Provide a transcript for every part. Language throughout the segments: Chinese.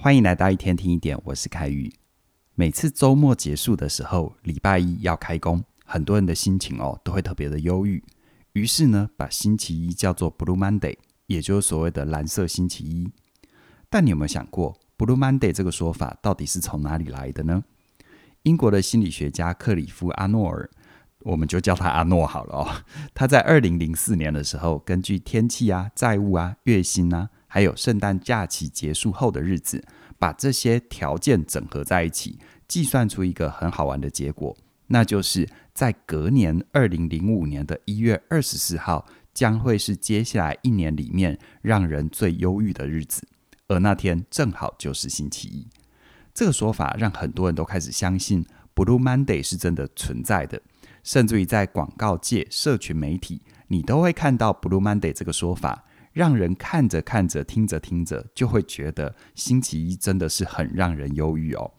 欢迎来到一天听一点，我是凯宇。每次周末结束的时候，礼拜一要开工，很多人的心情哦都会特别的忧郁。于是呢，把星期一叫做 Blue Monday，也就是所谓的蓝色星期一。但你有没有想过，Blue Monday 这个说法到底是从哪里来的呢？英国的心理学家克里夫·阿诺尔，我们就叫他阿诺好了哦。他在二零零四年的时候，根据天气啊、债务啊、月薪啊。还有圣诞假期结束后的日子，把这些条件整合在一起，计算出一个很好玩的结果，那就是在隔年二零零五年的一月二十四号，将会是接下来一年里面让人最忧郁的日子，而那天正好就是星期一。这个说法让很多人都开始相信 Blue Monday 是真的存在的，甚至于在广告界、社群媒体，你都会看到 Blue Monday 这个说法。让人看着看着、听着听着，就会觉得星期一真的是很让人忧郁哦。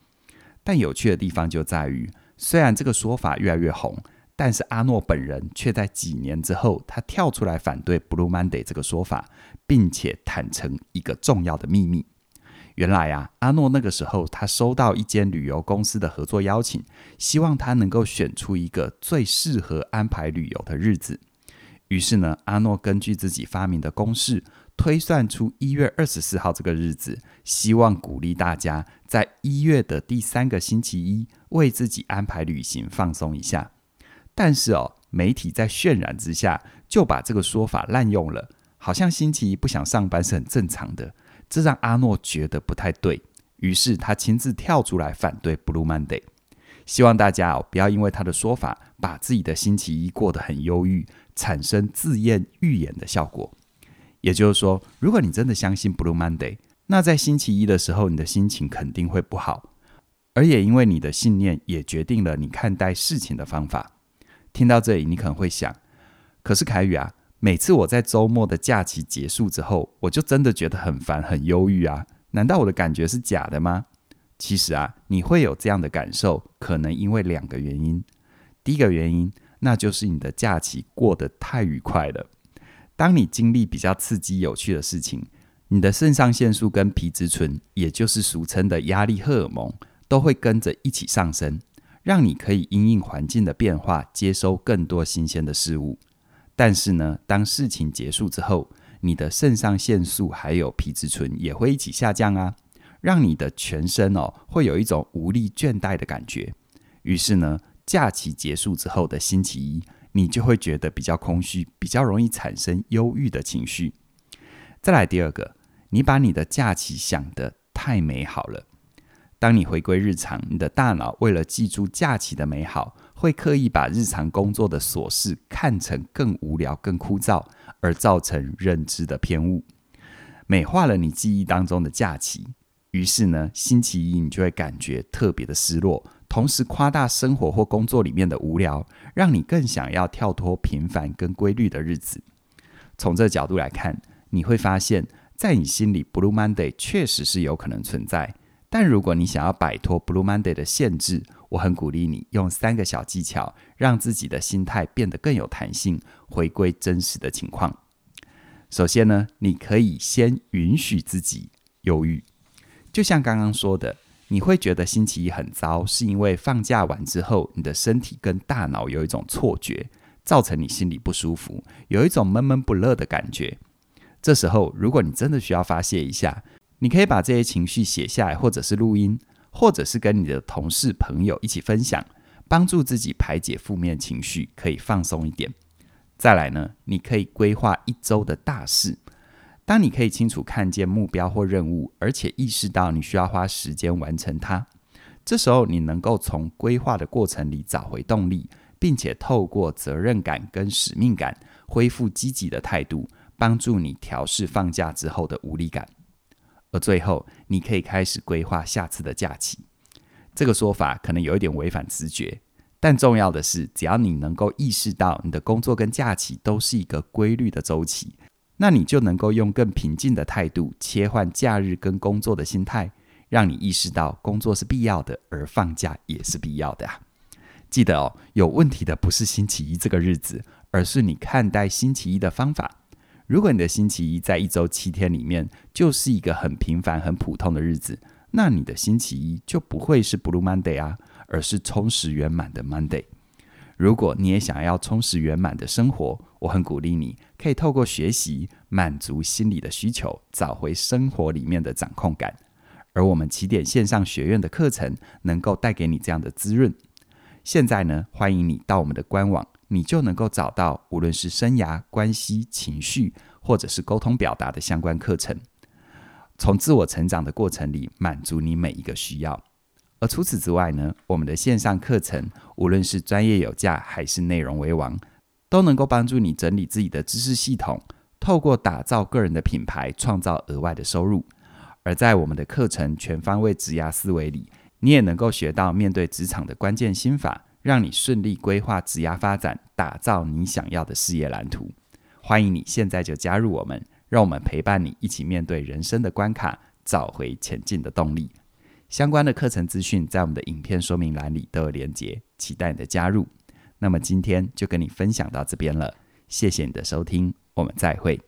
但有趣的地方就在于，虽然这个说法越来越红，但是阿诺本人却在几年之后，他跳出来反对 Blue Monday 这个说法，并且坦诚一个重要的秘密。原来啊，阿诺那个时候他收到一间旅游公司的合作邀请，希望他能够选出一个最适合安排旅游的日子。于是呢，阿诺根据自己发明的公式推算出一月二十四号这个日子，希望鼓励大家在一月的第三个星期一为自己安排旅行，放松一下。但是哦，媒体在渲染之下就把这个说法滥用了，好像星期一不想上班是很正常的，这让阿诺觉得不太对。于是他亲自跳出来反对 Blue Monday。希望大家哦，不要因为他的说法，把自己的星期一过得很忧郁，产生自验预言的效果。也就是说，如果你真的相信 Blue Monday，那在星期一的时候，你的心情肯定会不好。而也因为你的信念，也决定了你看待事情的方法。听到这里，你可能会想：可是凯宇啊，每次我在周末的假期结束之后，我就真的觉得很烦、很忧郁啊。难道我的感觉是假的吗？其实啊，你会有这样的感受，可能因为两个原因。第一个原因，那就是你的假期过得太愉快了。当你经历比较刺激、有趣的事情，你的肾上腺素跟皮质醇，也就是俗称的压力荷尔蒙，都会跟着一起上升，让你可以因应环境的变化，接收更多新鲜的事物。但是呢，当事情结束之后，你的肾上腺素还有皮质醇也会一起下降啊。让你的全身哦，会有一种无力倦怠的感觉。于是呢，假期结束之后的星期一，你就会觉得比较空虚，比较容易产生忧郁的情绪。再来第二个，你把你的假期想得太美好了。当你回归日常，你的大脑为了记住假期的美好，会刻意把日常工作的琐事看成更无聊、更枯燥，而造成认知的偏误，美化了你记忆当中的假期。于是呢，星期一你就会感觉特别的失落，同时夸大生活或工作里面的无聊，让你更想要跳脱平凡跟规律的日子。从这角度来看，你会发现在你心里，Blue Monday 确实是有可能存在。但如果你想要摆脱 Blue Monday 的限制，我很鼓励你用三个小技巧，让自己的心态变得更有弹性，回归真实的情况。首先呢，你可以先允许自己忧郁。就像刚刚说的，你会觉得星期一很糟，是因为放假完之后，你的身体跟大脑有一种错觉，造成你心里不舒服，有一种闷闷不乐的感觉。这时候，如果你真的需要发泄一下，你可以把这些情绪写下来，或者是录音，或者是跟你的同事朋友一起分享，帮助自己排解负面情绪，可以放松一点。再来呢，你可以规划一周的大事。当你可以清楚看见目标或任务，而且意识到你需要花时间完成它，这时候你能够从规划的过程里找回动力，并且透过责任感跟使命感恢复积极的态度，帮助你调试放假之后的无力感。而最后，你可以开始规划下次的假期。这个说法可能有一点违反直觉，但重要的是，只要你能够意识到你的工作跟假期都是一个规律的周期。那你就能够用更平静的态度切换假日跟工作的心态，让你意识到工作是必要的，而放假也是必要的啊。记得哦，有问题的不是星期一这个日子，而是你看待星期一的方法。如果你的星期一在一周七天里面就是一个很平凡、很普通的日子，那你的星期一就不会是 Blue Monday 啊，而是充实圆满的 Monday。如果你也想要充实圆满的生活，我很鼓励你可以透过学习满足心理的需求，找回生活里面的掌控感。而我们起点线上学院的课程能够带给你这样的滋润。现在呢，欢迎你到我们的官网，你就能够找到无论是生涯、关系、情绪，或者是沟通表达的相关课程，从自我成长的过程里满足你每一个需要。而除此之外呢，我们的线上课程，无论是专业有价还是内容为王，都能够帮助你整理自己的知识系统，透过打造个人的品牌，创造额外的收入。而在我们的课程全方位职涯思维里，你也能够学到面对职场的关键心法，让你顺利规划职涯发展，打造你想要的事业蓝图。欢迎你现在就加入我们，让我们陪伴你一起面对人生的关卡，找回前进的动力。相关的课程资讯在我们的影片说明栏里都有连结，期待你的加入。那么今天就跟你分享到这边了，谢谢你的收听，我们再会。